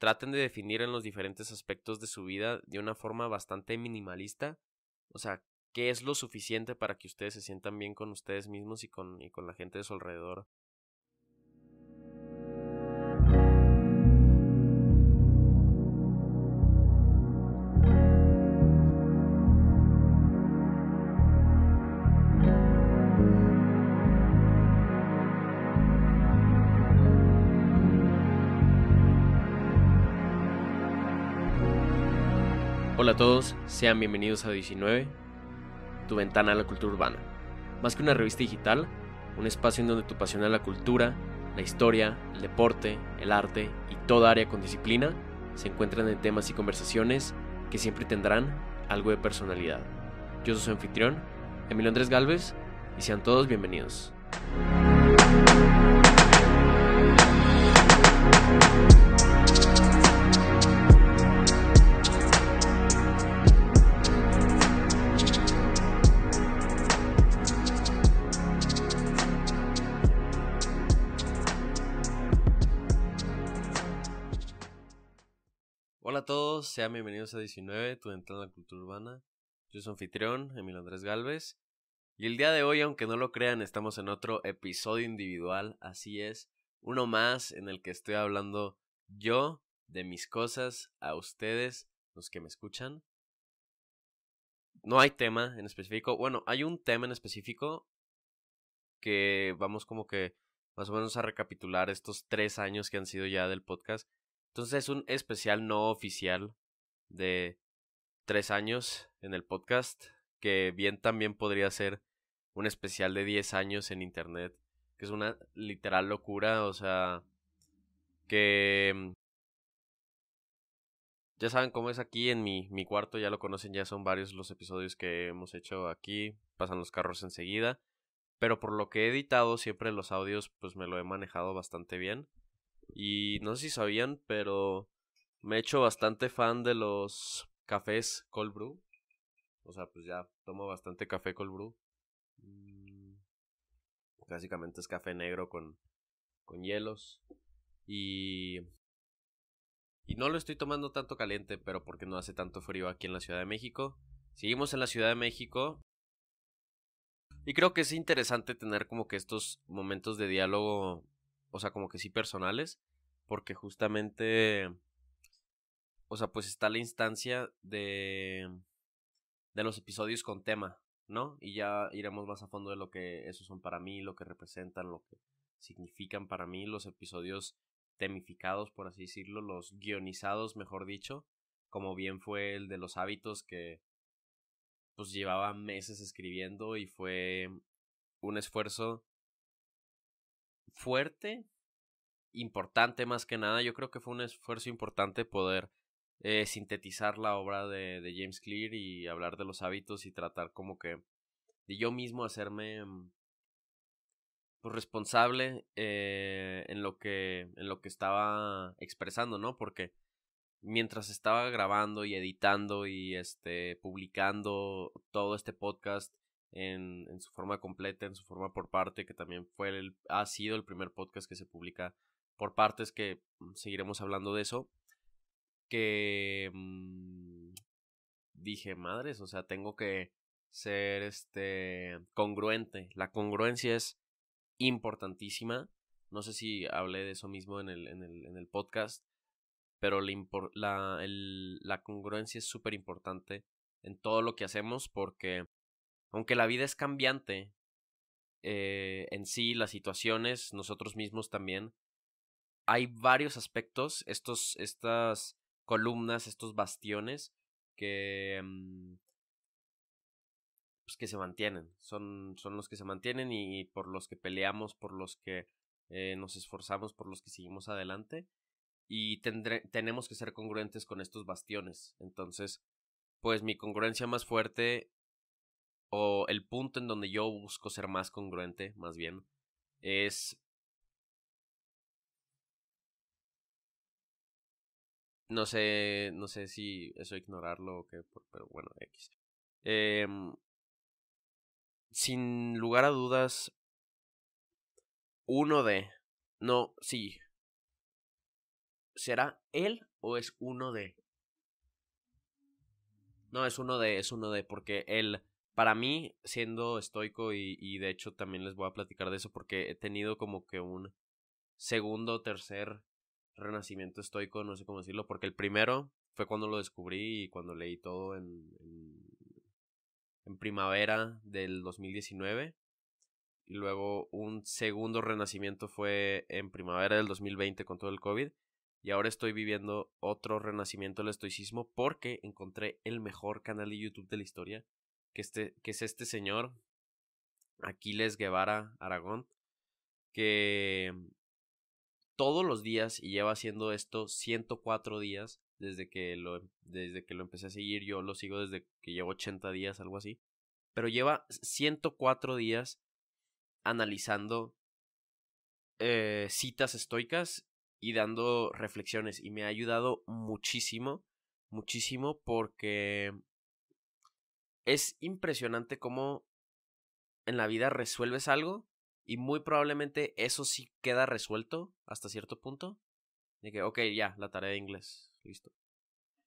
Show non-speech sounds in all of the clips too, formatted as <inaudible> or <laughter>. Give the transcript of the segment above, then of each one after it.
traten de definir en los diferentes aspectos de su vida de una forma bastante minimalista. O sea, qué es lo suficiente para que ustedes se sientan bien con ustedes mismos y con, y con la gente de su alrededor. Todos, sean bienvenidos a 19, tu ventana a la cultura urbana. Más que una revista digital, un espacio en donde tu pasión a la cultura, la historia, el deporte, el arte y toda área con disciplina se encuentran en temas y conversaciones que siempre tendrán algo de personalidad. Yo soy su anfitrión, Emilio Andrés Galvez, y sean todos bienvenidos. Sean bienvenidos a 19, tu ventana a la cultura urbana. Yo soy anfitrión, Emilio Andrés Galvez. Y el día de hoy, aunque no lo crean, estamos en otro episodio individual, así es, uno más en el que estoy hablando yo de mis cosas a ustedes, los que me escuchan. No hay tema en específico, bueno, hay un tema en específico que vamos como que más o menos a recapitular estos tres años que han sido ya del podcast entonces es un especial no oficial de tres años en el podcast, que bien también podría ser un especial de diez años en internet, que es una literal locura, o sea, que mm, ya saben cómo es aquí en mi, mi cuarto, ya lo conocen, ya son varios los episodios que hemos hecho aquí, pasan los carros enseguida, pero por lo que he editado siempre los audios pues me lo he manejado bastante bien. Y no sé si sabían, pero me he hecho bastante fan de los cafés cold brew. O sea, pues ya tomo bastante café cold brew. Mm, básicamente es café negro con, con hielos. Y... Y no lo estoy tomando tanto caliente, pero porque no hace tanto frío aquí en la Ciudad de México. Seguimos en la Ciudad de México. Y creo que es interesante tener como que estos momentos de diálogo o sea, como que sí personales, porque justamente, o sea, pues está la instancia de, de los episodios con tema, ¿no? Y ya iremos más a fondo de lo que esos son para mí, lo que representan, lo que significan para mí, los episodios temificados, por así decirlo, los guionizados, mejor dicho, como bien fue el de los hábitos que pues llevaba meses escribiendo y fue un esfuerzo fuerte, importante más que nada. Yo creo que fue un esfuerzo importante poder eh, sintetizar la obra de, James Clear y hablar de los hábitos y tratar como que de yo mismo hacerme mm, pues, responsable eh, en lo que en lo que estaba expresando, ¿no? Porque mientras estaba grabando y editando y este publicando todo este podcast en, en, su forma completa, en su forma por parte, que también fue el, ha sido el primer podcast que se publica por partes, que mm, seguiremos hablando de eso. Que mmm, dije, madres, o sea, tengo que ser este congruente. La congruencia es importantísima. No sé si hablé de eso mismo en el, en el, en el podcast, pero la, la congruencia es súper importante en todo lo que hacemos porque aunque la vida es cambiante, eh, en sí, las situaciones, nosotros mismos también, hay varios aspectos, estos, estas columnas, estos bastiones que, mm, pues que se mantienen, son, son los que se mantienen y por los que peleamos, por los que eh, nos esforzamos, por los que seguimos adelante y tenemos que ser congruentes con estos bastiones. Entonces, pues mi congruencia más fuerte o el punto en donde yo busco ser más congruente, más bien, es... No sé, no sé si eso ignorarlo o qué, pero bueno, X. Eh, sin lugar a dudas, uno de... No, sí. ¿Será él o es uno de? No, es uno de, es uno de, porque él, para mí, siendo estoico y, y de hecho también les voy a platicar de eso porque he tenido como que un segundo tercer renacimiento estoico, no sé cómo decirlo, porque el primero fue cuando lo descubrí y cuando leí todo en, en, primavera del 2019 y luego un segundo renacimiento fue en primavera del 2020 con todo el COVID. Y ahora estoy viviendo otro renacimiento del estoicismo porque encontré el mejor canal de YouTube de la historia, que, este, que es este señor, Aquiles Guevara Aragón, que todos los días y lleva haciendo esto 104 días desde que lo desde que lo empecé a seguir, yo lo sigo desde que llevo 80 días, algo así. Pero lleva 104 días analizando eh, citas estoicas y dando reflexiones y me ha ayudado muchísimo, muchísimo porque es impresionante cómo en la vida resuelves algo y muy probablemente eso sí queda resuelto hasta cierto punto. De que, ok, ya, la tarea de inglés, listo.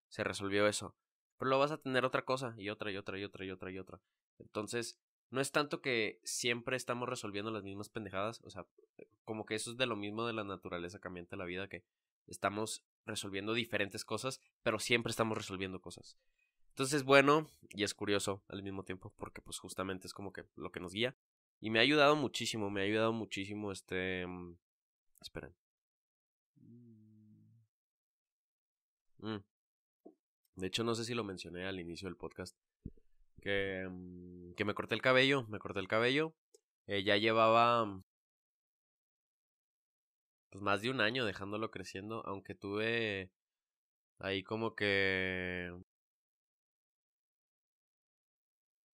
Se resolvió eso. Pero lo vas a tener otra cosa y otra y otra y otra y otra y otra. Entonces, no es tanto que siempre estamos resolviendo las mismas pendejadas, o sea, como que eso es de lo mismo de la naturaleza cambiante de la vida, que estamos resolviendo diferentes cosas, pero siempre estamos resolviendo cosas. Entonces, bueno, y es curioso al mismo tiempo, porque pues justamente es como que lo que nos guía. Y me ha ayudado muchísimo, me ha ayudado muchísimo este... Mm, esperen. Mm. De hecho, no sé si lo mencioné al inicio del podcast, que, mm, que me corté el cabello, me corté el cabello. Eh, ya llevaba pues más de un año dejándolo creciendo, aunque tuve ahí como que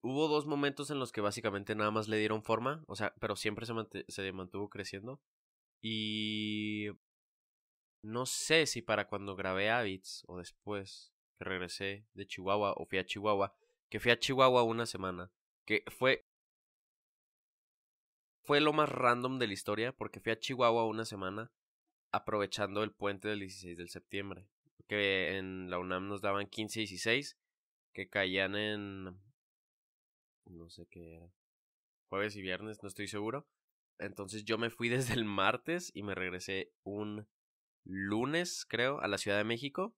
hubo dos momentos en los que básicamente nada más le dieron forma, o sea, pero siempre se, mantuvo creciendo. Y no sé si para cuando grabé Habits o después que regresé de Chihuahua o fui a Chihuahua, que fui a Chihuahua una semana, que fue fue lo más random de la historia porque fui a Chihuahua una semana aprovechando el puente del 16 de septiembre, que en la UNAM nos daban 15 y 16 que caían en no sé qué era. Jueves y viernes, no estoy seguro. Entonces yo me fui <laughs> desde el martes y me regresé un lunes, creo, a la Ciudad de México.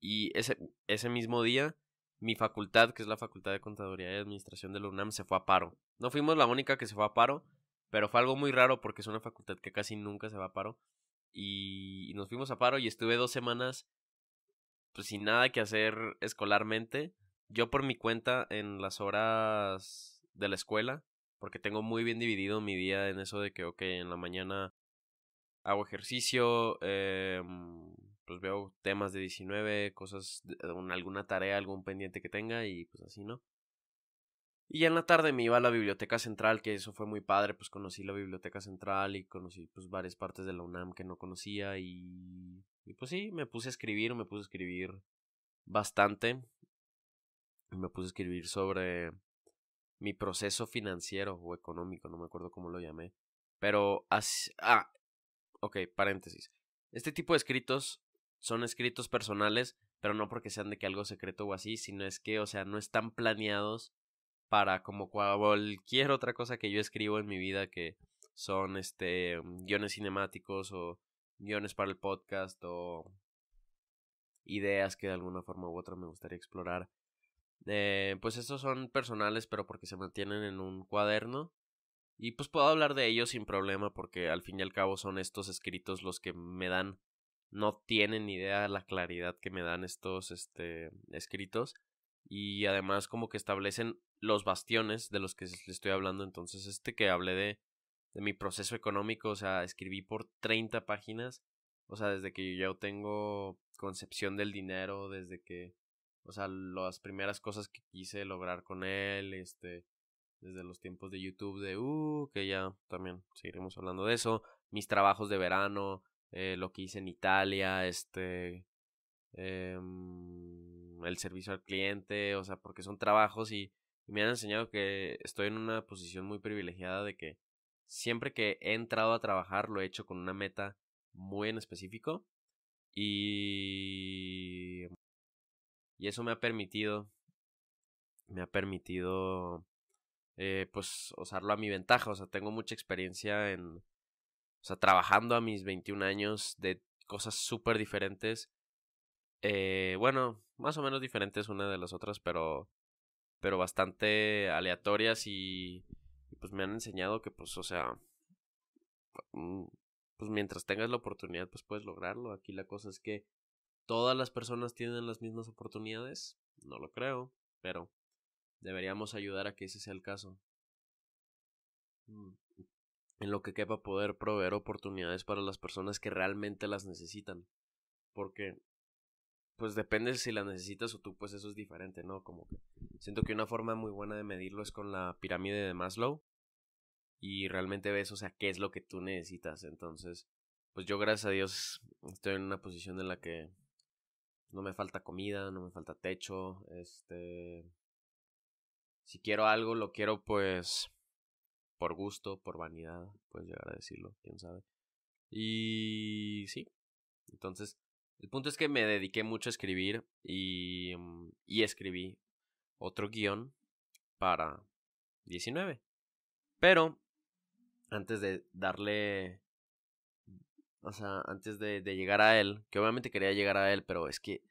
Y ese, ese mismo día mi facultad, que es la Facultad de Contaduría y Administración de la UNAM, se fue a paro. No fuimos la única que se fue a paro, pero fue algo muy raro porque es una facultad que casi nunca se va a paro. Y nos fuimos a paro y estuve dos semanas pues sin nada que hacer escolarmente. Yo por mi cuenta en las horas de la escuela, porque tengo muy bien dividido mi día en eso de que, ok, en la mañana hago ejercicio, eh, pues veo temas de 19, cosas, alguna tarea, algún pendiente que tenga y pues así, ¿no? Y ya en la tarde me iba a la biblioteca central, que eso fue muy padre, pues conocí la biblioteca central y conocí pues varias partes de la UNAM que no conocía y, y pues sí, me puse a escribir, me puse a escribir bastante. Me puse a escribir sobre mi proceso financiero o económico, no me acuerdo cómo lo llamé. Pero ah, ok, paréntesis. Este tipo de escritos son escritos personales, pero no porque sean de que algo secreto o así, sino es que, o sea, no están planeados para como cualquier otra cosa que yo escribo en mi vida que son este guiones cinemáticos o guiones para el podcast o ideas que de alguna forma u otra me gustaría explorar. Eh, pues estos son personales, pero porque se mantienen en un cuaderno. Y pues puedo hablar de ellos sin problema, porque al fin y al cabo son estos escritos los que me dan no tienen idea de la claridad que me dan estos este, escritos y además como que establecen los bastiones de los que les estoy hablando. Entonces este que hablé de, de mi proceso económico, o sea, escribí por 30 páginas, o sea, desde que yo tengo concepción del dinero, desde que, o sea, las primeras cosas que quise lograr con él, este, desde los tiempos de YouTube de, uh, que ya también seguiremos hablando de eso, mis trabajos de verano, eh, lo que hice en Italia, este, em, el servicio al cliente, o sea, porque son trabajos y, me han enseñado que estoy en una posición muy privilegiada de que siempre que he entrado a trabajar lo he hecho con una meta muy en específico Y... Y eso me ha permitido... Me ha permitido... Eh, pues usarlo a mi ventaja. O sea, tengo mucha experiencia en... O sea, trabajando a mis 21 años de cosas súper diferentes. Eh, bueno, más o menos diferentes una de las otras, pero pero bastante aleatorias y, pues me han enseñado que pues o sea mm, pues mientras tengas la oportunidad pues puedes lograrlo aquí la cosa es que todas las personas tienen las mismas oportunidades no lo creo pero deberíamos ayudar a que ese sea el caso mm, en lo que quepa poder proveer oportunidades para las personas que realmente las necesitan porque pues depende si la necesitas o tú, pues eso es diferente, ¿no? Como siento que una forma muy buena de medirlo es con la pirámide de Maslow y realmente ves, o sea, qué es lo que tú necesitas. Entonces, pues yo gracias a Dios estoy en una posición en la que no me falta comida, no me falta techo, este si quiero algo lo quiero pues por gusto, por vanidad, puedes llegar a decirlo, quién sabe. Y sí. Entonces, el punto es que me dediqué mucho a escribir y, mm, y escribí otro guion para 19. Pero antes de darle, o sea, antes de, llegar a él, que obviamente quería llegar a él, pero es que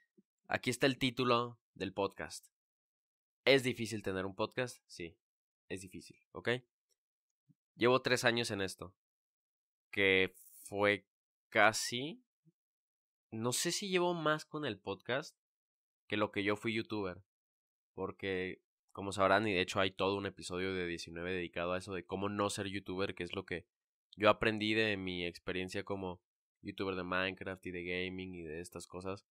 aquí está el título del podcast. ¿Es difícil tener un podcast? Sí, es difícil, ¿ok? Llevo tres años en esto, que fue casi no sé si llevo más con el podcast que lo que yo fui youtuber. Porque, como sabrán, y de hecho hay todo un episodio de 19 dedicado a eso de cómo no ser youtuber, que es lo que yo aprendí de mi experiencia como youtuber de Minecraft y de gaming y de estas cosas.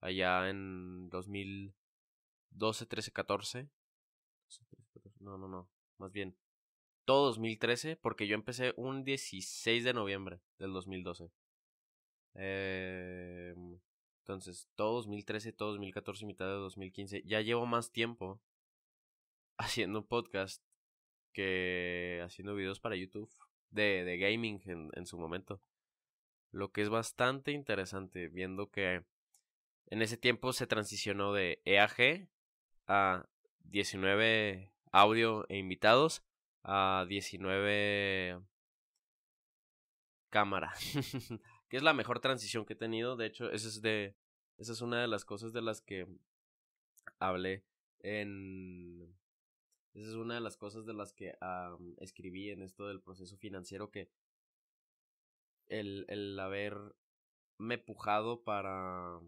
Allá en 2012, 13, 14. No, no, no. Más bien. Todo 2013 porque yo empecé un 16 de noviembre del 2012. Eh, entonces, todo 2013, todo 2014, mitad de 2015. Ya llevo más tiempo <laughs> haciendo podcast que haciendo videos para YouTube de, de gaming en, en su momento. Lo que es bastante interesante, viendo que en ese tiempo se transicionó de EAG a 19 audio e invitados a 19 cámara. <laughs> que es la mejor transición que he tenido. De hecho, esa es de. Esa es una de las cosas de las que hablé en. Esa es una de las cosas de las que escribí en esto del proceso financiero que el, el haberme pujado para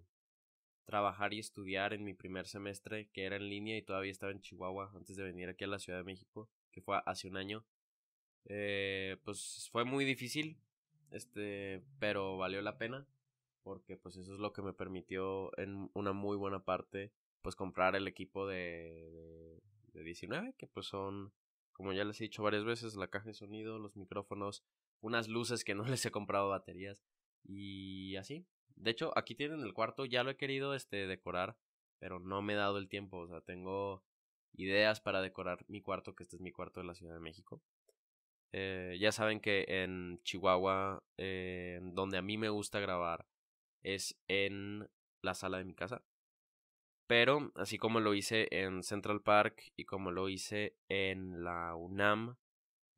trabajar y estudiar en mi primer semestre, que era en línea y todavía estaba en Chihuahua antes de venir aquí a la Ciudad de México, que fue hace un año. Eh, pues fue muy difícil, este, pero valió la pena porque pues eso es lo que me permitió en una muy buena parte pues comprar el equipo de, 19 que pues son como ya les he dicho varias veces la caja de sonido los micrófonos unas luces que no <laughs> les he comprado baterías y así de hecho aquí tienen el cuarto ya lo he querido este decorar pero no me he dado el tiempo o sea tengo ideas para decorar mi cuarto que este es mi cuarto de la Ciudad de México eh, ya saben que en Chihuahua, eh, donde a mí me gusta grabar, es en la sala de mi casa. Pero, así como lo hice en Central Park y como lo hice en la UNAM,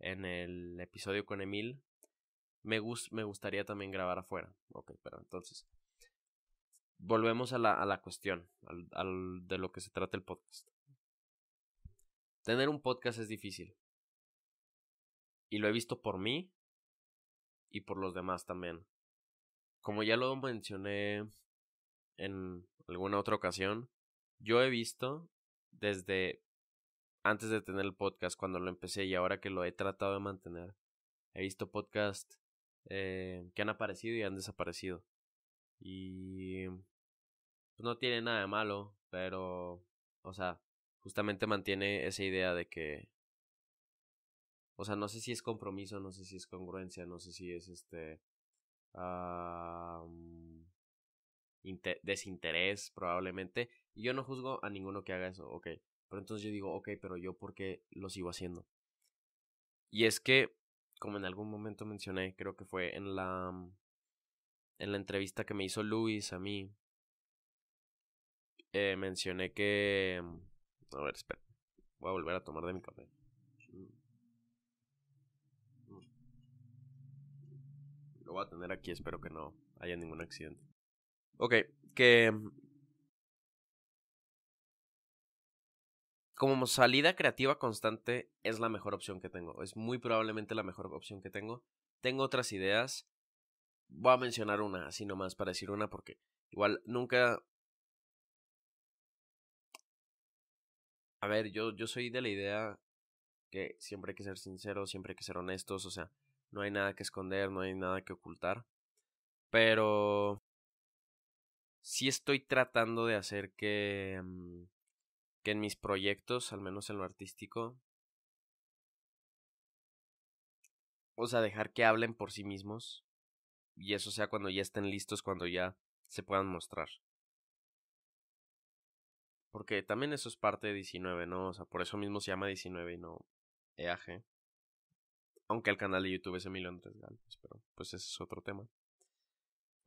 en el episodio con Emil, me, me gustaría también grabar afuera. Ok, pero entonces, volvemos a la, a la cuestión, al, de lo que se trata el podcast. Tener un podcast es difícil. Y lo he visto por mí y por los demás también. Como ya lo mencioné en alguna otra ocasión, yo he visto desde antes de tener el podcast, cuando lo empecé y ahora que lo he tratado de mantener, he visto podcasts eh, que han aparecido y han desaparecido. Y pues no tiene nada de malo, pero, o sea, justamente mantiene esa idea de que o sea, no sé si es compromiso, no sé si es congruencia, no sé si es este... desinterés probablemente. Y yo no juzgo a ninguno que haga eso, ok. Pero entonces yo digo, ok, pero yo por qué lo sigo haciendo. Y es que, como en algún momento mencioné, creo que fue en la... en la entrevista que me hizo Luis a mí, eh, mencioné que... Mm, a ver, espera. Voy a volver a tomar de mi café. Lo voy a tener aquí, espero que no haya ningún accidente. Ok, que... Mm, como salida creativa constante es la mejor opción que tengo. Es muy probablemente la mejor opción que tengo. Tengo otras ideas. Voy a mencionar una, así nomás, para decir una, porque igual nunca A ver, yo, yo soy de la idea que siempre hay que ser sinceros, siempre hay que ser honestos, o sea, no hay nada que esconder, no hay nada que ocultar. Pero sí estoy tratando de hacer que, mm, que en mis proyectos, al menos en lo artístico, o sea, dejar que hablen por sí mismos. Y eso sea cuando ya estén listos, cuando ya se puedan mostrar. Porque también eso es parte de 19, ¿no? O sea, por eso mismo se llama 19 y no EAG. Aunque el canal de YouTube es Emilio Andrés Galvez, pero pues ese es otro tema.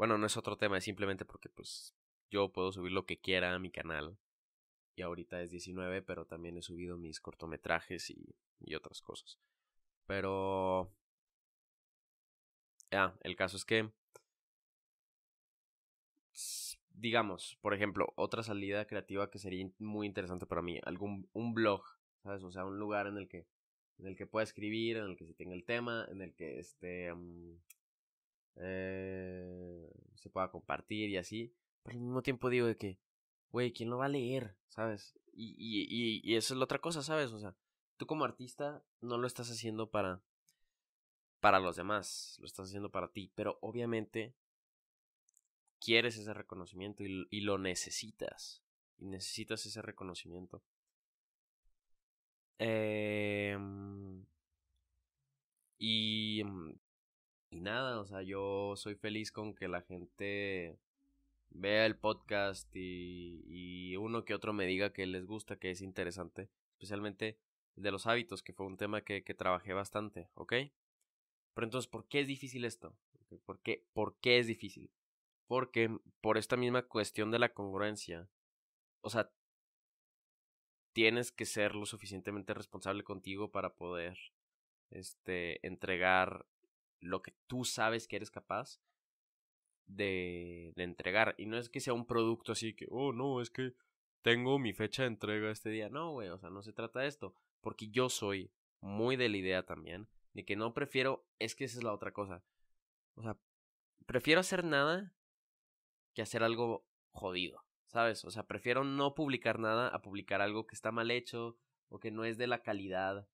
Bueno, no es otro tema, es simplemente porque pues yo puedo subir lo que quiera a mi canal. Y ahorita es 19, pero también he subido mis cortometrajes y, y otras cosas. Pero... Ya, el caso es que digamos, por ejemplo, otra salida creativa que sería muy interesante para mí, algún un blog, ¿sabes? O sea, un lugar en el que en el que pueda escribir, en el que se tenga el tema, en el que este mm, eh, se pueda compartir y así. Pero al mismo tiempo digo de que, güey, ¿quién lo va a leer? ¿Sabes? Y, y, y, y eso es la otra cosa, ¿sabes? O sea, tú como artista no lo estás haciendo para para los demás, lo estás haciendo para ti, pero obviamente quieres ese reconocimiento y, lo necesitas. Y necesitas ese reconocimiento. Em, y, mm, y nada, o sea, yo soy feliz con que la gente vea el podcast y, y uno que otro me diga que les gusta, que es interesante, especialmente de los hábitos, que fue un tema que, que trabajé bastante, ¿ok? Pero entonces, ¿por qué es difícil esto? ¿Por qué, ¿Por qué es difícil? Porque por esta misma cuestión de la congruencia, o sea, tienes que ser lo suficientemente responsable contigo para poder este entregar lo que tú sabes que eres capaz de, entregar. Y no es que sea un producto así que, oh, no, es que tengo mi fecha de entrega este día. No, güey, o sea, no se trata de esto. Porque yo soy muy de la idea también de que no prefiero, es que esa es la otra cosa. O sea, prefiero hacer nada que hacer algo jodido, ¿sabes? O sea, prefiero no publicar nada a publicar algo que está mal hecho o que no es de la calidad.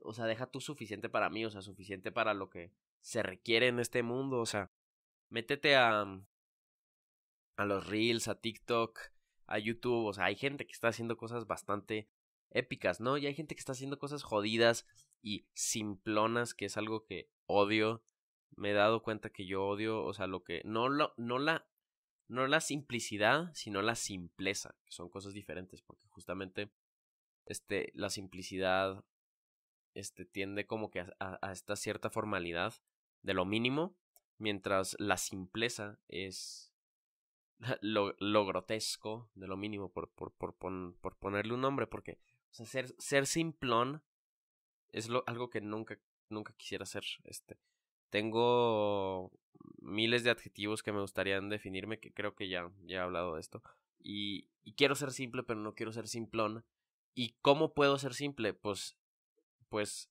O sea, deja tú suficiente para mí, o sea, suficiente para lo que se requiere en este mundo, o sea, métete a a los reels, a TikTok, a YouTube, o sea, hay gente que está haciendo cosas bastante épicas, ¿no? Y hay gente que está haciendo cosas jodidas y simplonas, que es algo que odio. Me he dado cuenta que yo odio, o sea, lo que no lo no la no la simplicidad, sino la simpleza, que son cosas diferentes, porque justamente este, la simplicidad este, tiende como que a, esta cierta formalidad de lo mínimo, mientras la simpleza es <laughs> lo, lo grotesco de lo mínimo, por, por, por, por ponerle un nombre, porque o sea, ser, ser simplón es lo, algo que nunca, nunca quisiera ser. Este. Tengo miles de adjetivos que me gustarían definirme, que creo que ya, ya he hablado de esto. Y, y quiero ser simple, pero no quiero ser simplón. ¿Y cómo puedo ser simple? Pues, pues,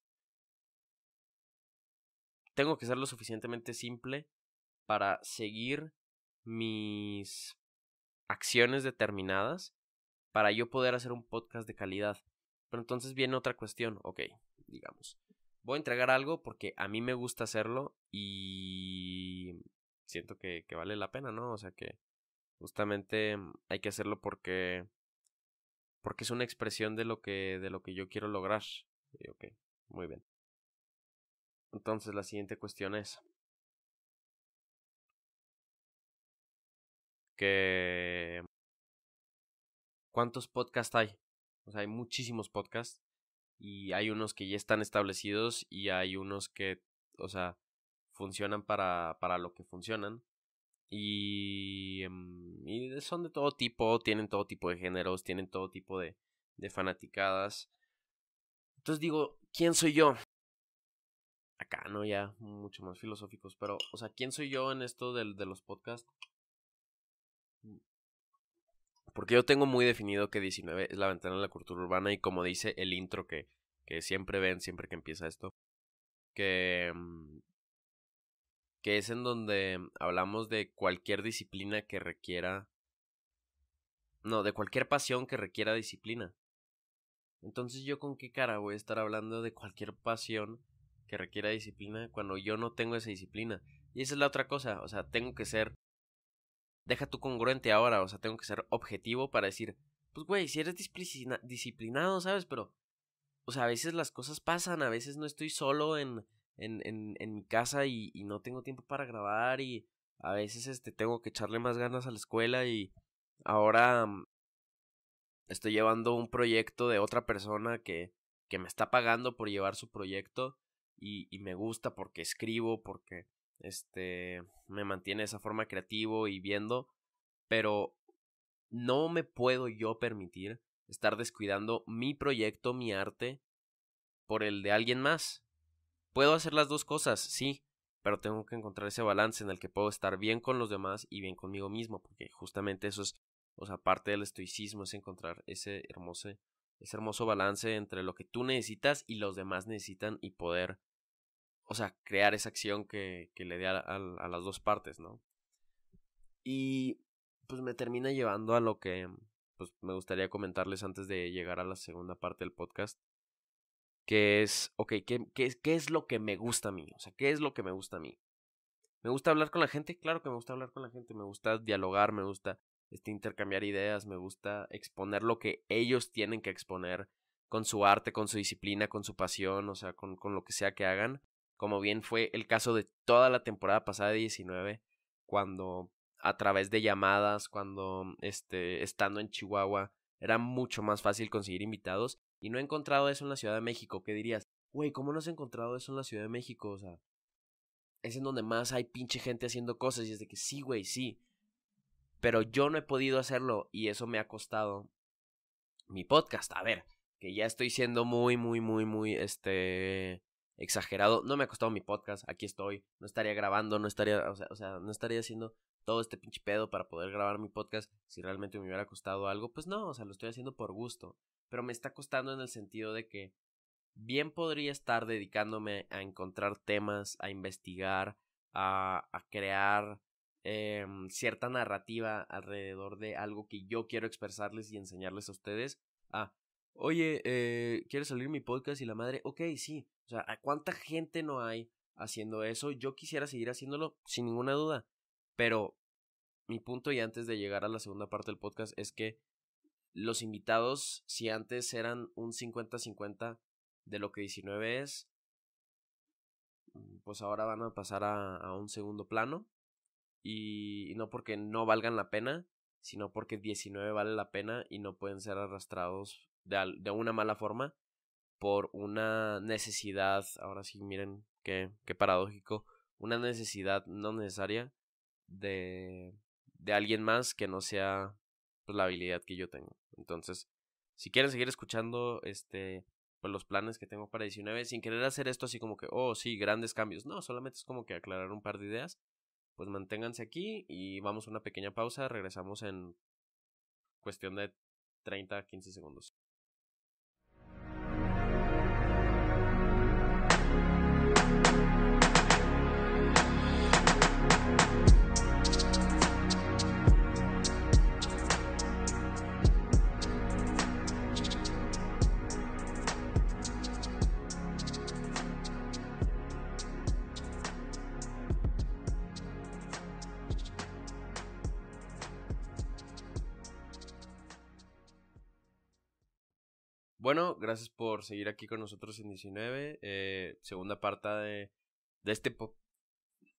tengo que ser lo suficientemente simple para seguir mis acciones determinadas para yo poder hacer un podcast de calidad. Pero entonces viene otra cuestión, ok, digamos voy a entregar algo porque a mí me gusta hacerlo y siento que, que vale la pena, ¿no? O sea que justamente hay que hacerlo porque porque es una expresión de lo que de lo que yo quiero lograr. Ok, muy bien. Entonces la siguiente cuestión es que ¿cuántos podcasts hay? O sea, hay muchísimos podcasts y hay unos que ya están establecidos y hay unos que, o sea, funcionan para, para lo que funcionan. Y, em, y son de todo tipo, tienen todo tipo de géneros, tienen todo tipo de, de fanaticadas. Entonces digo, ¿quién soy yo? Acá, ¿no? Ya mucho más filosóficos, pero, o sea, ¿quién soy yo en esto de, de los podcasts? Porque yo tengo muy definido que 19 es la ventana de la cultura urbana y como dice el intro que, que siempre ven siempre que empieza esto, que, mm, que es en donde hablamos de cualquier disciplina que requiera... No, de cualquier pasión que requiera disciplina. Entonces yo con qué cara voy a estar hablando de cualquier pasión que requiera disciplina cuando yo no tengo esa disciplina. Y esa es la otra cosa, o sea, tengo que ser deja tu congruente ahora, o sea, tengo que ser objetivo para decir, pues güey, si eres disciplinado, ¿sabes? Pero, o sea, a veces las cosas pasan, a veces no estoy solo en, en, en, en mi casa y, y, no tengo tiempo para grabar y a veces este, tengo que echarle más ganas a la escuela y ahora mm, estoy llevando un proyecto de otra persona que, que me está pagando por llevar su proyecto y, y me gusta porque escribo, porque este me mantiene de esa forma creativo y viendo, pero no me puedo yo permitir estar descuidando mi proyecto, mi arte, por el de alguien más. Puedo hacer las dos cosas, sí, pero tengo que encontrar ese balance en el que puedo estar bien con los demás y bien conmigo mismo, porque justamente eso es, o sea, parte del estoicismo es encontrar ese hermoso, ese hermoso balance entre lo que tú necesitas y los demás necesitan y poder o sea, crear esa acción que, que le dé a, a, las dos partes, ¿no? Y pues me termina llevando a lo que pues me gustaría comentarles antes de llegar a la segunda parte del podcast, que es, ok, ¿qué, qué, qué es lo que me gusta a mí? O sea, ¿qué es lo que me gusta a mí? ¿Me gusta hablar con la gente? Claro que me gusta hablar con la gente, me gusta dialogar, me gusta este, intercambiar ideas, me gusta exponer lo que ellos tienen que exponer con su arte, con su disciplina, con su pasión, o sea, con, con lo que sea que hagan como bien fue el caso de toda la temporada pasada de 19, cuando a través de llamadas, cuando este, estando en Chihuahua, era mucho más fácil conseguir invitados. Y no he encontrado eso en la Ciudad de México. ¿Qué dirías? Güey, ¿cómo no has encontrado eso en la Ciudad de México? O sea, es en donde más hay pinche gente haciendo cosas. Y es de que sí, güey, sí. Pero yo no he podido hacerlo y eso me ha costado mi podcast. A ver, que ya estoy siendo muy, muy, muy, muy, este, exagerado. No me ha costado mi podcast, aquí estoy. No estaría grabando, no estaría, o sea, o sea, no estaría haciendo todo este pinche pedo para poder grabar mi podcast si realmente me hubiera costado algo. Pues no, o sea, lo estoy haciendo por gusto. Pero me está costando en el sentido de que bien podría estar dedicándome a encontrar temas, a investigar, a, a crear eh, cierta narrativa alrededor de algo que yo quiero expresarles y enseñarles a ustedes. Ah, oye, eh, ¿quieres salir mi podcast? Y la madre, ok, sí. Sea, ¿a cuánta gente no hay haciendo eso? Yo quisiera seguir haciéndolo sin ninguna duda. Pero mi punto, y antes de llegar a la segunda parte del podcast, es que los invitados, si antes eran un 50-50 de lo que 19 es, mm, pues ahora van a pasar a, un segundo plano. Y no porque no valgan la pena, sino porque 19 vale la pena y no pueden ser arrastrados de, de una mala forma por una necesidad, ahora sí miren qué, qué paradójico, una necesidad no necesaria de, de alguien más que no sea pues, la habilidad que yo tengo. Entonces, si quieren seguir escuchando este pues los planes que tengo para 19 sin querer hacer esto así como que, oh, sí, grandes cambios. No, solamente es como que aclarar un par de ideas. Pues manténganse aquí y vamos a una pequeña pausa, regresamos en cuestión de 30 a 15 segundos. Bueno, gracias por seguir aquí con nosotros en 19. Eh, segunda parte de, de este...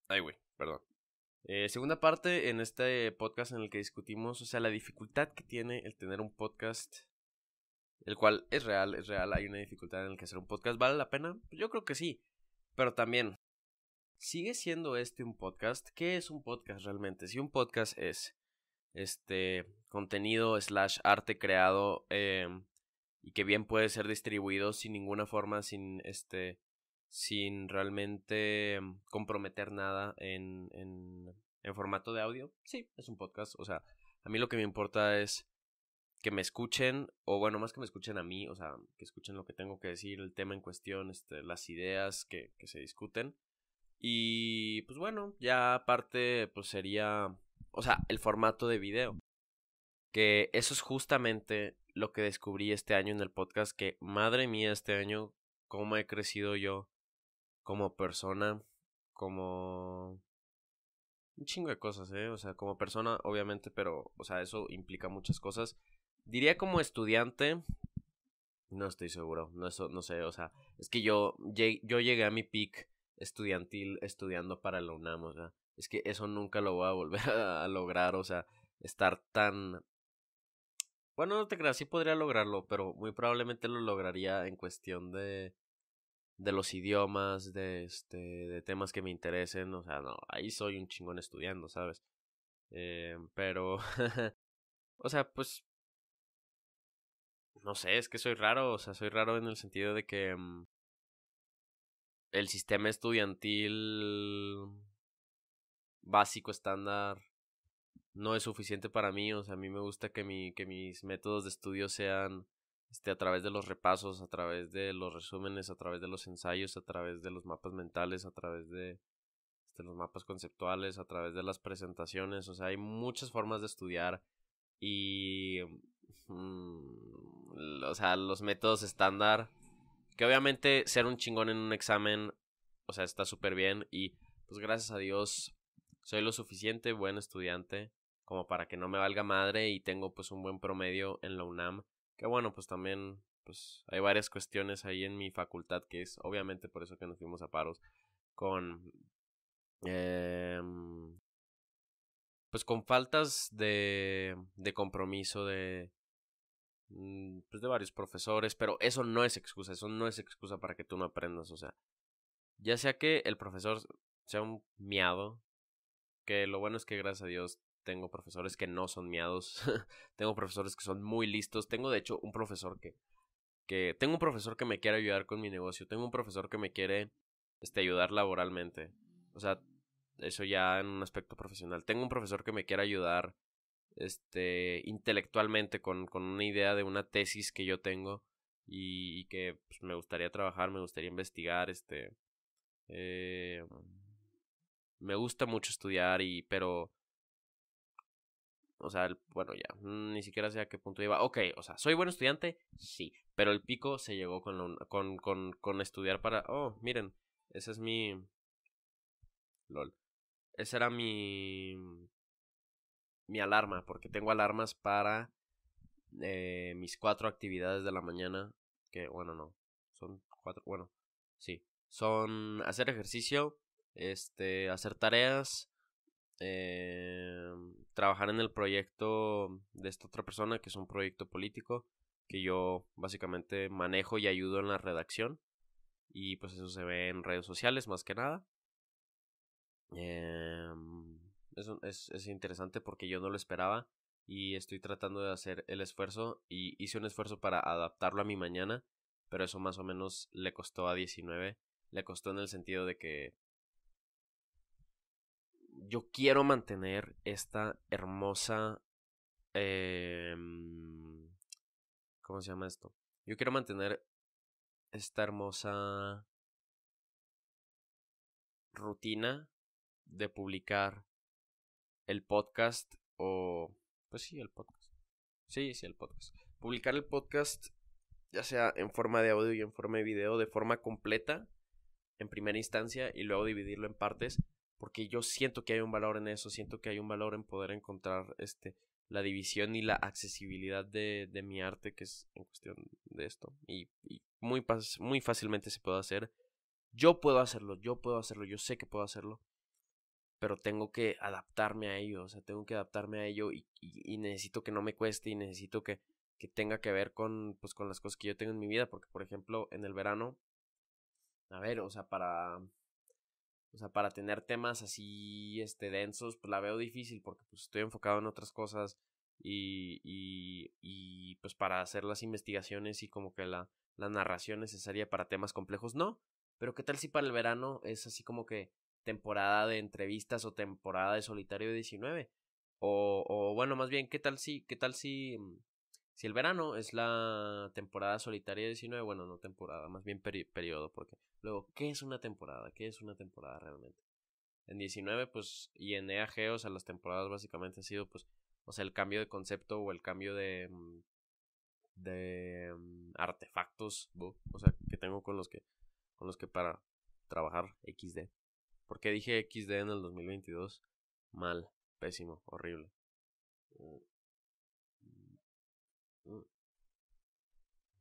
Ay, güey, perdón. Eh, segunda parte en este podcast en el que discutimos, o sea, la dificultad que tiene el tener un podcast, el cual es real, es real, hay una dificultad en el que hacer un podcast, ¿vale la pena? Yo creo que sí, pero también, ¿sigue siendo este un podcast? ¿Qué es un podcast realmente? Si un podcast es este contenido slash arte creado em, y que bien puede ser distribuido sin ninguna forma, sin este sin realmente em, comprometer nada en, en, en formato de audio, sí, es un podcast. O sea, a mí lo que me importa es que me escuchen, o bueno, más que me escuchen a mí, o sea, que escuchen lo que tengo que decir, el tema en cuestión, este, las ideas que, que se discuten. Y pues bueno, ya aparte, pues sería, o sea, el formato de video. Que eso es justamente lo que descubrí este año en el podcast, que madre mía, este año, cómo he crecido yo como persona, como un chingo de cosas, ¿eh? O sea, como persona, obviamente, pero, o sea, eso implica muchas cosas. Diría como estudiante, no estoy seguro, no, eso, no sé, o sea, es que yo, yo llegué a mi peak estudiantil estudiando para la UNAM, o sea, es que eso nunca lo voy a volver <laughs> a, lograr, o sea, estar tan... Bueno, no te creas, sí podría lograrlo, pero muy probablemente lo lograría en cuestión de de los idiomas, de este, de temas que me interesen, o sea, no, ahí soy un chingón estudiando, ¿sabes? Eh, pero, <laughs> o sea, pues, no sé, es que soy raro, o sea, soy raro en el sentido de que mm, el sistema estudiantil básico estándar no es suficiente para mí, o sea, a mí me gusta que mi que mis métodos de estudio sean este, a través de los repasos, a través de los resúmenes, a través de los ensayos, a través de los mapas mentales, a través de este, los mapas conceptuales, a través de las presentaciones, o sea, hay muchas formas de estudiar y, mm, o sea, los métodos estándar, que obviamente ser un chingón en un examen, o sea, está súper bien y pues gracias a Dios soy lo suficiente buen estudiante como para que no me valga madre y tengo pues un buen promedio en la UNAM que bueno, pues también pues hay varias cuestiones ahí en mi facultad que es obviamente por eso que nos fuimos a paros con eh, pues con faltas de de compromiso de mm, pues de varios profesores, pero eso no es excusa, eso no es excusa para que tú no aprendas, o sea, ya sea que el profesor sea un miado, que lo bueno es que gracias a Dios tengo profesores que no son miados, <laughs> tengo profesores que son muy listos, tengo de hecho un profesor que, que, tengo un profesor que me quiere ayudar con mi negocio, tengo un profesor que me quiere, este, ayudar laboralmente, o sea, eso ya en un aspecto profesional, tengo un profesor que me quiere ayudar, este, intelectualmente con, con una idea de una tesis que yo tengo y, que pues, me gustaría trabajar, me gustaría investigar, este, eh, me gusta mucho estudiar y, pero o sea, bueno, ya, ni siquiera sé a qué punto iba. Ok, o sea, ¿soy buen estudiante? Sí. Pero el pico se llegó con, con, con, con estudiar para... Oh, miren, ese es mi... LOL. Esa era mi... Mi alarma, porque tengo alarmas para eh, mis cuatro actividades de la mañana. Que, bueno, no. Son cuatro, bueno, sí. Son hacer ejercicio, este, hacer tareas, eh, trabajar en el proyecto de esta otra persona, que es un proyecto político, que yo básicamente manejo y ayudo en la redacción. Y pues eso se ve en redes sociales más que nada. Eh, es, es interesante porque yo no lo esperaba y estoy tratando de hacer el esfuerzo y hice un esfuerzo para adaptarlo a mi mañana, pero eso más o menos le costó a 19. Le costó en el sentido de que yo quiero mantener esta hermosa... Eh, ¿Cómo se llama esto? Yo quiero mantener esta hermosa rutina de publicar el podcast o... Pues sí, el podcast. Sí, sí, el podcast. Publicar el podcast ya sea en forma de audio y en forma de video de forma completa en primera instancia y luego dividirlo en partes porque yo siento que hay un valor en eso, siento que hay un valor en poder encontrar este la división y la accesibilidad de, de mi arte que es en cuestión de esto y, muy, muy fácilmente se puede hacer. Yo puedo hacerlo yo puedo hacerlo yo sé que puedo hacerlo pero tengo que adaptarme a ello o sea tengo que adaptarme a ello y, y, necesito que no me cueste y necesito que, que tenga que ver con pues con las cosas que yo tengo en mi vida porque por ejemplo en el verano a ver o sea para O sea, para tener temas así, este, densos, pues la veo difícil porque pues estoy enfocado en otras cosas y, y, y pues para hacer las investigaciones y como que la, la narración necesaria para temas complejos, no. Pero qué tal si para el verano es así como que temporada de entrevistas o temporada de solitario 19? O, o bueno, más bien, ¿qué tal si, qué tal si, mm, si el verano es la temporada solitaria 19? Bueno, no temporada, más bien periodo, porque luego, ¿qué es una temporada? ¿Qué es una temporada realmente? En 19, pues, y en EAG, o sea, las temporadas básicamente han sido, pues, o sea, el cambio de concepto o el cambio de, mm, de mm, artefactos, o sea, que tengo con los que, con los que para trabajar XD. ¿Por qué dije XD en el 2022? Mal. Pésimo, horrible.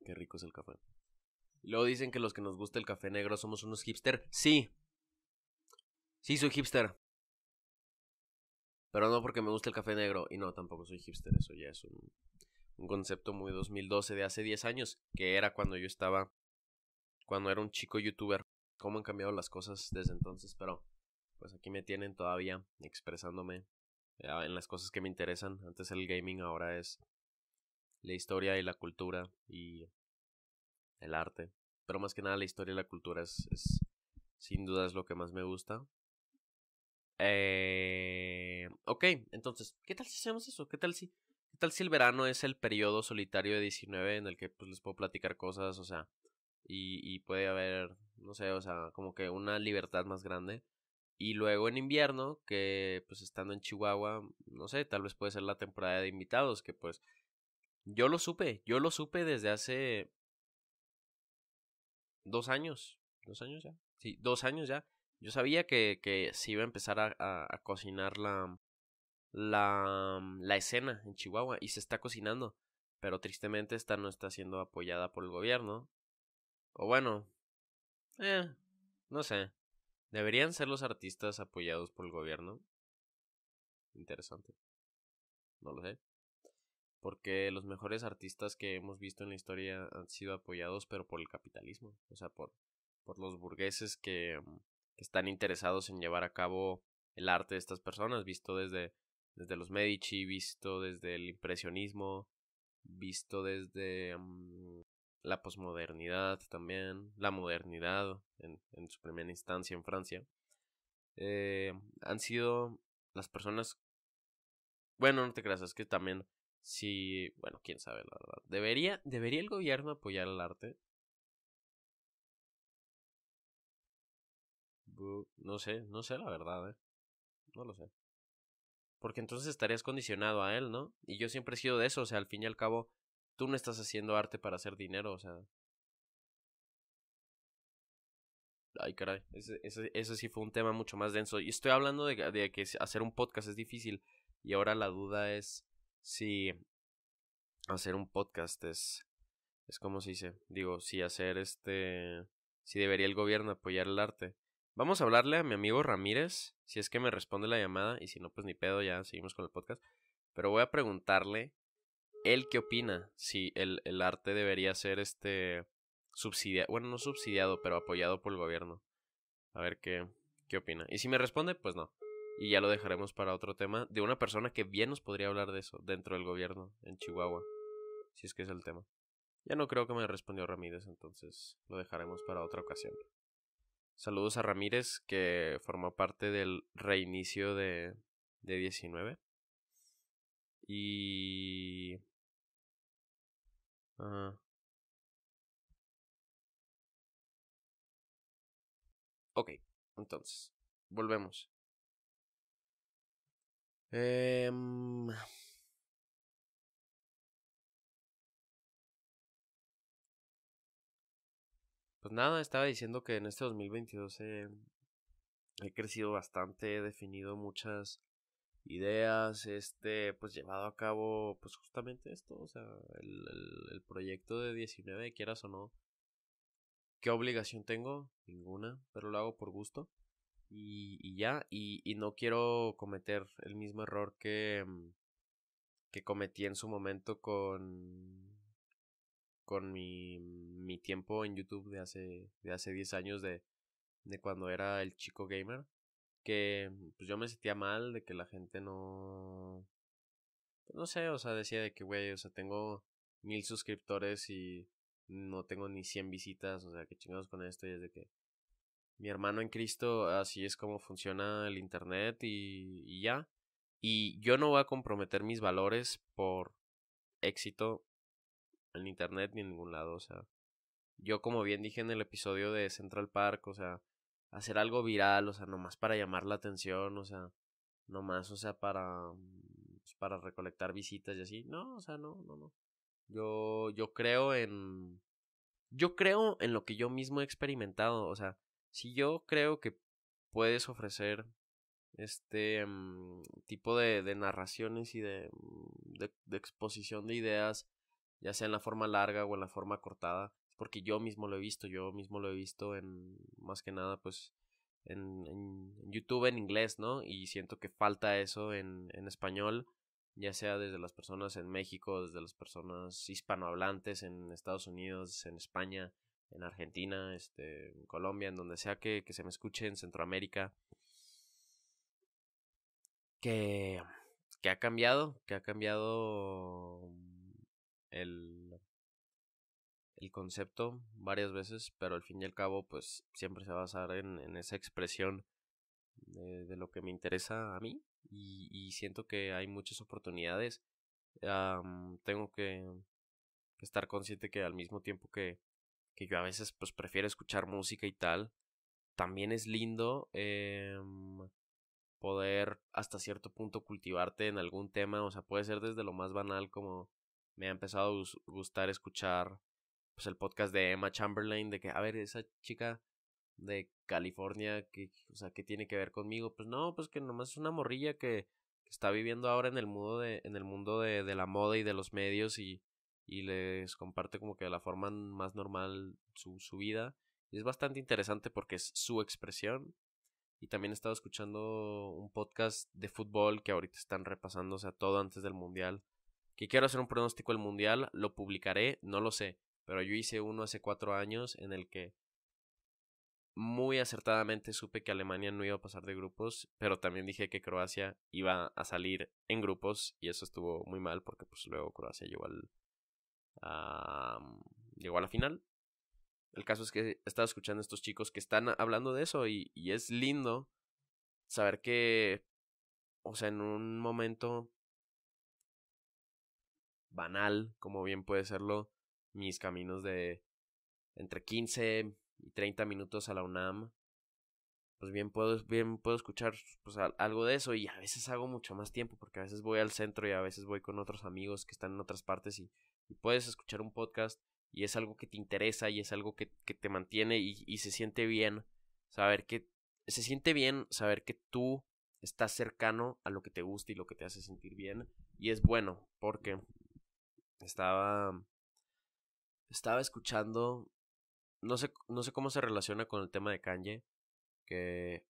Qué rico es el café. Luego dicen que los que nos gusta el café negro somos unos hipster. Sí. Sí, soy hipster. Pero no porque me guste el café negro. Y no, tampoco soy hipster. Eso ya es un, un concepto muy 2012 de hace 10 años. Que era cuando yo estaba. Cuando era un chico youtuber. Cómo han cambiado las cosas desde entonces. Pero pues aquí me tienen todavía expresándome en las cosas que me interesan. Antes el gaming, ahora es la historia y la cultura y el arte. Pero más que nada la historia y la cultura es, es sin duda es lo que más me gusta. Eh, ok, entonces, ¿qué tal si hacemos eso? ¿Qué tal si, qué tal si el verano es el periodo solitario de 19 en el que pues, les puedo platicar cosas, o sea, y, y puede haber, no sé, o sea, como que una libertad más grande? Y luego en invierno, que pues estando en Chihuahua, no sé, tal vez puede ser la temporada de invitados, que pues yo lo supe, yo lo supe desde hace dos años, dos años ya, sí, dos años ya. Yo sabía que, que se iba a empezar a, a, cocinar la, la, la escena en Chihuahua y se está cocinando, pero tristemente esta no está siendo apoyada por el gobierno. O bueno, eh, no sé. ¿Deberían ser los artistas apoyados por el gobierno? Interesante. No lo sé. Porque los mejores artistas que hemos visto en la historia han sido apoyados, pero por el capitalismo. O sea, por, por los burgueses que, mm, que están interesados en llevar a cabo el arte de estas personas, visto desde, desde los Medici, visto desde el impresionismo, visto desde mm, la posmodernidad también, la modernidad en, en su primera instancia en Francia, eh, han sido las personas... Bueno, no te creas, es que también si... Bueno, quién sabe, la verdad. ¿Debería, ¿Debería el gobierno apoyar el arte? No sé, no sé la verdad, ¿eh? No lo sé. Porque entonces estarías condicionado a él, ¿no? Y yo siempre he sido de eso, o sea, al fin y al cabo, tú no estás haciendo arte para hacer dinero, o sea. Ay, caray, ese, ese, sí fue un tema mucho más denso. Y estoy hablando de, de que hacer un podcast es difícil. Y ahora la duda es si hacer un podcast es. Es como se dice. Digo, si hacer este. Si debería el gobierno apoyar el arte. Vamos a hablarle a mi amigo Ramírez. Si es que me responde la llamada. Y si no, pues ni pedo, ya seguimos con el podcast. Pero voy a preguntarle ¿Él qué opina? Si el, el arte debería ser este subsidiado, bueno, no subsidiado, pero apoyado por el gobierno. A ver qué, qué opina. Y si me responde, pues no. Y ya lo dejaremos para otro tema de una persona que bien nos podría hablar de eso dentro del gobierno en Chihuahua. Si es que es el tema. Ya no creo que me respondió Ramírez, entonces lo dejaremos para otra ocasión. Saludos a Ramírez, que formó parte del reinicio de, de 19. Y Ok, entonces, volvemos. Em, pues nada, estaba diciendo que en este 2022 he, he crecido bastante, he definido muchas ideas, este, pues llevado a cabo, pues justamente esto, o sea, el, el, proyecto de 19, quieras o no. ¿Qué obligación tengo? Ninguna, pero lo hago por gusto. Y, ya, y, y no quiero cometer el mismo error que, mm, que cometí en su momento con con mi, mi tiempo en YouTube de hace, de hace 10 años de, de cuando era el chico gamer, que pues yo me sentía mal de que la gente no... Pues, no sé, o sea, decía de que, güey, o sea, tengo mil suscriptores y no tengo ni 100 visitas, o sea, que chingados con esto y es de que mi hermano en Cristo, así es como funciona el Internet y, ya. Y yo no voy a comprometer mis valores por éxito en Internet ni en ningún lado, o sea, yo como bien dije en el episodio de Central Park, o sea, hacer algo viral, o sea, nomás para llamar la atención, o sea, nomás, o sea, para, pues, para recolectar visitas y así, no, o sea, no, no, no. Yo, yo creo en, yo creo en lo que yo mismo he experimentado, o sea, si yo creo que puedes ofrecer este mm, tipo de, de, narraciones y de, mm, de, de, exposición de ideas, ya sea en la forma larga o en la forma cortada, porque yo mismo lo he visto, yo mismo lo he visto en, más que nada, pues, en, en YouTube en inglés, ¿no? Y siento que falta eso en, en español, ya sea desde las personas en México, desde las personas hispanohablantes en Estados Unidos, en España, en Argentina, este, en Colombia, en donde sea que, que se me escuche, en Centroamérica, que, que ha cambiado, que ha cambiado el, el concepto varias veces, pero al fin y al cabo, pues siempre se va a basar en, en esa expresión de, de, lo que me interesa a mí y, y siento que hay muchas oportunidades. Um, tengo que, que, estar consciente que al mismo tiempo que, que yo a veces pues prefiero escuchar música y tal, también es lindo eh, poder hasta cierto punto cultivarte en algún tema, o sea, puede ser desde lo más banal como me ha empezado a gustar escuchar pues el podcast de Emma Chamberlain de que a ver esa chica de California que o sea qué tiene que ver conmigo pues no pues que nomás es una morrilla que, que está viviendo ahora en el mundo de en el mundo de, de, la moda y de los medios y y les comparte como que de la forma más normal su, su vida y es bastante interesante porque es su expresión y también he estado escuchando un podcast de fútbol que ahorita están repasando, o sea, todo antes del mundial. Que quiero hacer un pronóstico del mundial, lo publicaré, no lo sé. Pero yo hice uno hace cuatro años en el que muy acertadamente supe que Alemania no iba a pasar de grupos, pero también dije que Croacia iba a salir en grupos y eso estuvo muy mal porque pues luego Croacia llegó al llegó a la final. El caso es que he estado escuchando a estos chicos que están hablando de eso y, y es lindo saber que, o sea, en un momento banal, como bien puede serlo, mis caminos de entre 15 y 30 minutos a la UNAM, pues bien puedo, bien puedo escuchar pues, algo de eso y a veces hago mucho más tiempo porque a veces voy al centro y a veces voy con otros amigos que están en otras partes y, puedes escuchar un podcast y es algo que te interesa y es algo que, que te mantiene y, y, se siente bien saber que se siente bien saber que tú estás cercano a lo que te gusta y lo que te hace sentir bien y es bueno porque estaba estaba escuchando, no sé, no sé cómo se relaciona con el tema de Kanye, que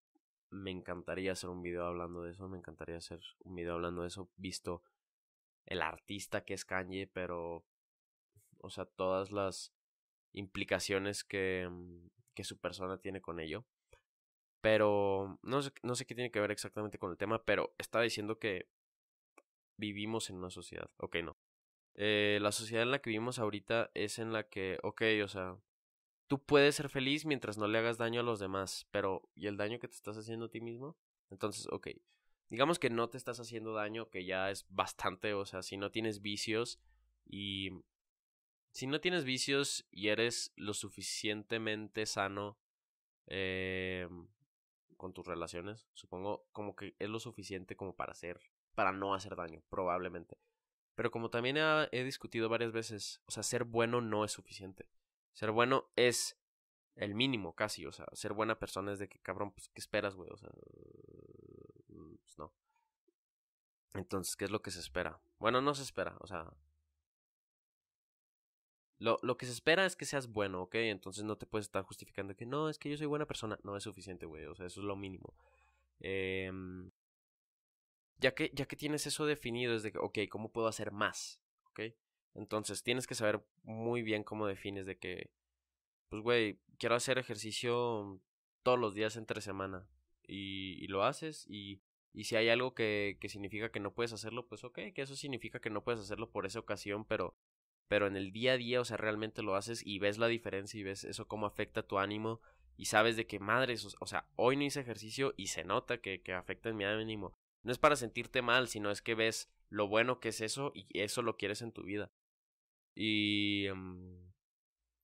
me encantaría hacer un video hablando de eso, me encantaría hacer un video hablando de eso, visto el artista que es Kanye, pero, o sea, todas las implicaciones que, mm, que su persona tiene con ello. Pero no sé, no sé qué tiene que ver exactamente con el tema, pero está diciendo que vivimos en una sociedad. Ok, no eh, la sociedad en la que vivimos ahorita es en la que, ok, o sea, tú puedes ser feliz mientras no le hagas daño a los demás, pero ¿y el daño que te estás haciendo a ti mismo? Entonces, ok, digamos que no te estás haciendo daño, que ya es bastante, o sea, si no tienes vicios y... Si no tienes vicios y eres lo suficientemente sano eh, con tus relaciones, supongo como que es lo suficiente como para hacer, para no hacer daño, probablemente. Pero como también he, discutido varias veces, o sea, ser bueno no es suficiente. Ser bueno es el mínimo casi, o sea, ser buena persona es de que cabrón, pues, ¿qué esperas, güey? O sea, pues no. Entonces, ¿qué es lo que se espera? Bueno, no se espera, o sea... Lo, lo que se espera es que seas bueno, ¿ok? Entonces no te puedes estar justificando que no, es que yo soy buena persona. No es suficiente, güey, o sea, eso es lo mínimo. Eh, ya que, ya que tienes eso definido, es de que, ok, ¿cómo puedo hacer más? ¿Ok? Entonces tienes que saber muy bien cómo defines de que, pues, güey, quiero hacer ejercicio todos los días entre semana. Y, y lo haces y, y si hay algo que, que significa que no puedes hacerlo, pues ok, que eso significa que no puedes hacerlo por esa ocasión, pero, pero en el día a día, o sea, realmente lo haces y ves la diferencia y ves eso cómo afecta tu ánimo y sabes de que madres, o sea, hoy no hice ejercicio y se nota que, que afecta en mi ánimo. No es para sentirte mal, sino es que ves lo bueno que es eso y eso lo quieres en tu vida. Y mm,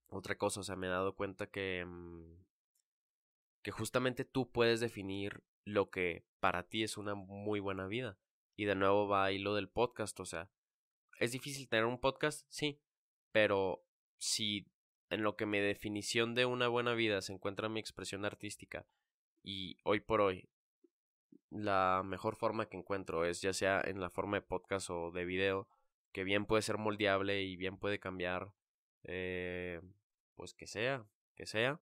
otra cosa, o sea, me he dado cuenta que, mm, que justamente tú puedes definir lo que para ti es una muy buena vida. Y de nuevo va ahí lo del podcast, o sea, ¿es difícil tener un podcast? Sí, pero si en lo que mi definición de una buena vida se encuentra mi expresión artística y hoy por hoy la mejor forma que encuentro es ya sea en la forma de podcast o de video, que bien puede ser moldeable y bien puede cambiar, eh, pues que sea, que sea.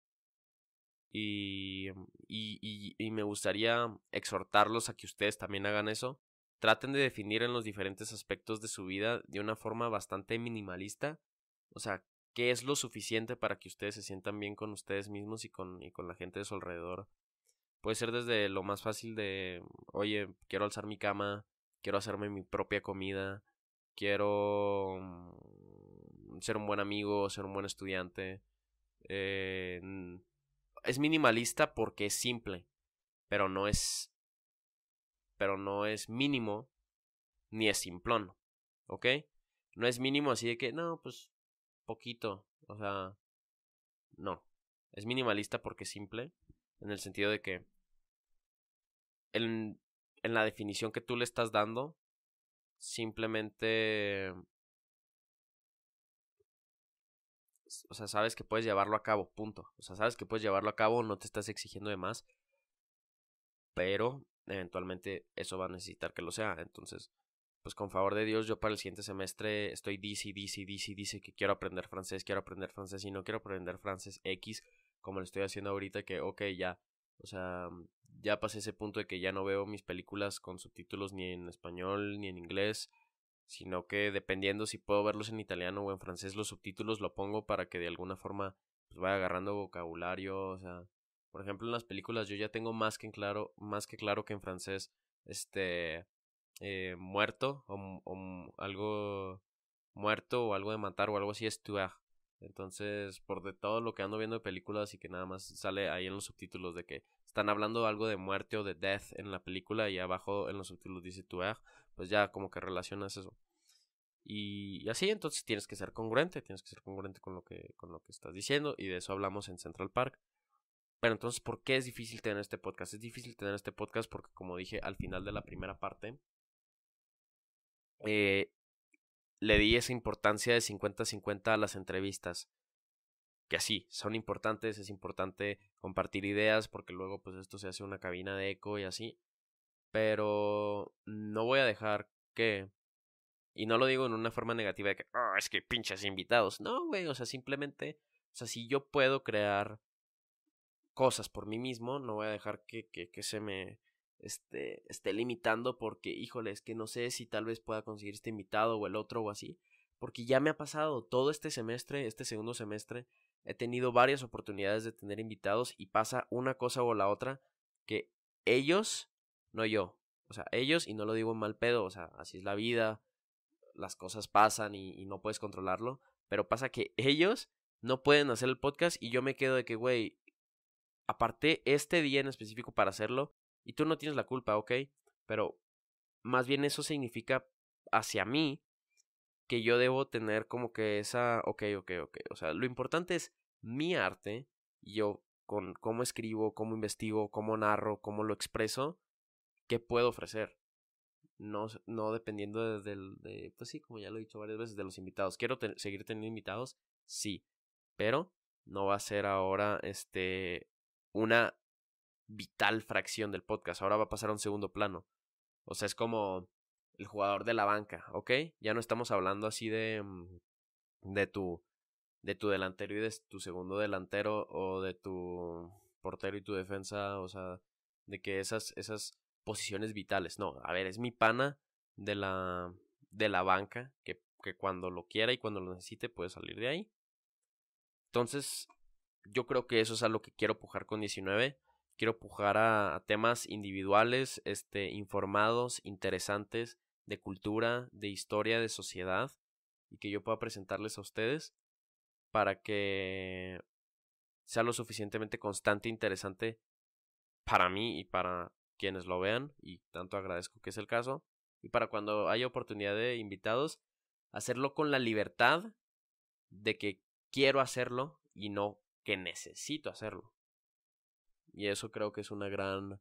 Y, y, y, y me gustaría exhortarlos a que ustedes también hagan eso. Traten de definir en los diferentes aspectos de su vida de una forma bastante minimalista. O sea, qué es lo suficiente para que ustedes se sientan bien con ustedes mismos y con, y con la gente de su alrededor. Puede ser desde lo más fácil de, oye, quiero alzar mi cama, quiero hacerme mi propia comida, quiero mm, ser un buen amigo, ser un buen estudiante. Eh, es minimalista porque es simple, pero no es, pero no es mínimo ni es simplón, ¿ok? No es mínimo así de que, no, pues poquito, o sea, no. Es minimalista porque es simple en el sentido de que en, en la definición que tú le estás dando, simplemente... O sea, sabes que puedes llevarlo a cabo, punto. O sea, sabes que puedes llevarlo a cabo, no te estás exigiendo de más. Pero eventualmente eso va a necesitar que lo sea. Entonces, pues con favor de Dios, yo para el siguiente semestre estoy dice, dice, dice, dice que quiero aprender francés, quiero aprender francés y no quiero aprender francés X como lo estoy haciendo ahorita, que, ok, ya, o sea, ya pasé ese punto de que ya no veo mis películas con subtítulos ni en español ni en inglés, sino que dependiendo si puedo verlos en italiano o en francés, los subtítulos lo pongo para que de alguna forma pues vaya agarrando vocabulario, o sea, por ejemplo en las películas yo ya tengo más que en claro, más que claro que en francés, este, eh, muerto o, o, algo muerto o algo de matar o algo así es tuer. Entonces, por de todo lo que ando viendo de películas y que nada más sale ahí en los subtítulos de que están hablando algo de muerte o de death en la película y abajo en los subtítulos dice tuer, pues ya como que relacionas eso. Y, así entonces tienes que ser congruente, tienes que ser congruente con lo que con lo que estás diciendo y de eso hablamos en Central Park. Pero entonces, ¿por qué es difícil tener este podcast? Es difícil tener este podcast porque como dije al final de la primera parte eh, le di esa importancia de 50-50 a las entrevistas. Que así, son importantes, es importante compartir ideas porque luego pues esto se hace una cabina de eco y así. Pero no voy a dejar que... Y no lo digo en una forma negativa de que, oh, es que pinches invitados. No, güey, o sea, simplemente, o sea, si yo puedo crear cosas por mí mismo, no voy a dejar que, que, se me este, esté limitando porque, híjole, es que no sé si tal vez pueda conseguir este invitado o el otro o así. Porque ya me ha pasado todo este semestre, este segundo semestre, he tenido varias oportunidades de tener invitados y pasa una cosa o la otra que ellos, no yo. O sea, ellos, y no lo digo en mal pedo, o sea, así es la vida, las cosas pasan y, y no puedes controlarlo, pero pasa que ellos no pueden hacer el podcast y yo me quedo de que, güey, aparte este día en específico para hacerlo, y tú no tienes la culpa, ¿ok? Pero más bien eso significa hacia mí que yo debo tener como que esa, ok, ok, ok. O sea, lo importante es mi arte, yo con cómo escribo, cómo investigo, cómo narro, cómo lo expreso, qué puedo ofrecer. No, no dependiendo de, de, pues sí, como ya lo he dicho varias veces, de los invitados. ¿Quiero seguir teniendo invitados? Sí, pero no va a ser ahora este una vital fracción del podcast. Ahora va a pasar a un segundo plano. O sea, es como el jugador de la banca, ¿ok? Ya no estamos hablando así de, mm, de tu de tu delantero y de tu segundo delantero o de tu portero y tu defensa, o sea, de que esas esas posiciones vitales, no, a ver, es mi pana de la de la banca que, que cuando lo quiera y cuando lo necesite puede salir de ahí. Entonces, yo creo que eso es a lo que quiero pujar con 19. Quiero pujar a, temas individuales, este, informados, interesantes, de cultura, de historia, de sociedad, y que yo pueda presentarles a ustedes para que sea lo suficientemente constante e interesante para mí y para quienes lo vean, y tanto agradezco que es el caso, y para cuando haya oportunidad de invitados, hacerlo con la libertad de que quiero hacerlo y no que necesito hacerlo. Y eso creo que es una gran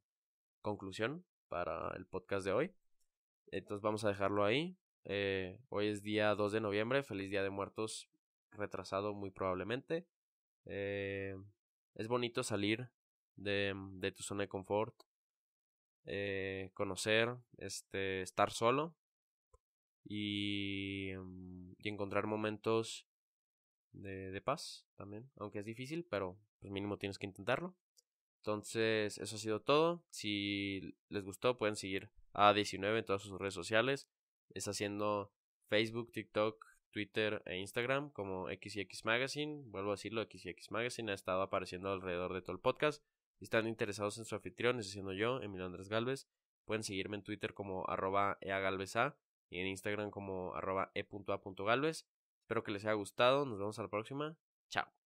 conclusión para el podcast de hoy. Entonces vamos a dejarlo ahí. Eh, hoy es día 2 de noviembre. Feliz Día de Muertos retrasado muy probablemente. Eh, es bonito salir de, de, tu zona de confort. Eh, conocer, este, estar solo. Y, y encontrar momentos de, paz también. Aunque es difícil, pero pues mínimo tienes que intentarlo. Entonces, eso ha sido todo. Si les gustó, pueden seguir a 19 en todas sus redes sociales. Es haciendo Facebook, TikTok, Twitter e Instagram como XX Magazine. Vuelvo a decirlo, XX Magazine ha estado apareciendo alrededor de todo el podcast. Si están interesados en su anfitrión, es siendo yo, Emilio Andrés Galvez, pueden seguirme en Twitter como arroba eagalvesa y en Instagram como arroba e.a.galvez. Espero que les haya gustado. Nos vemos a la próxima. Chao.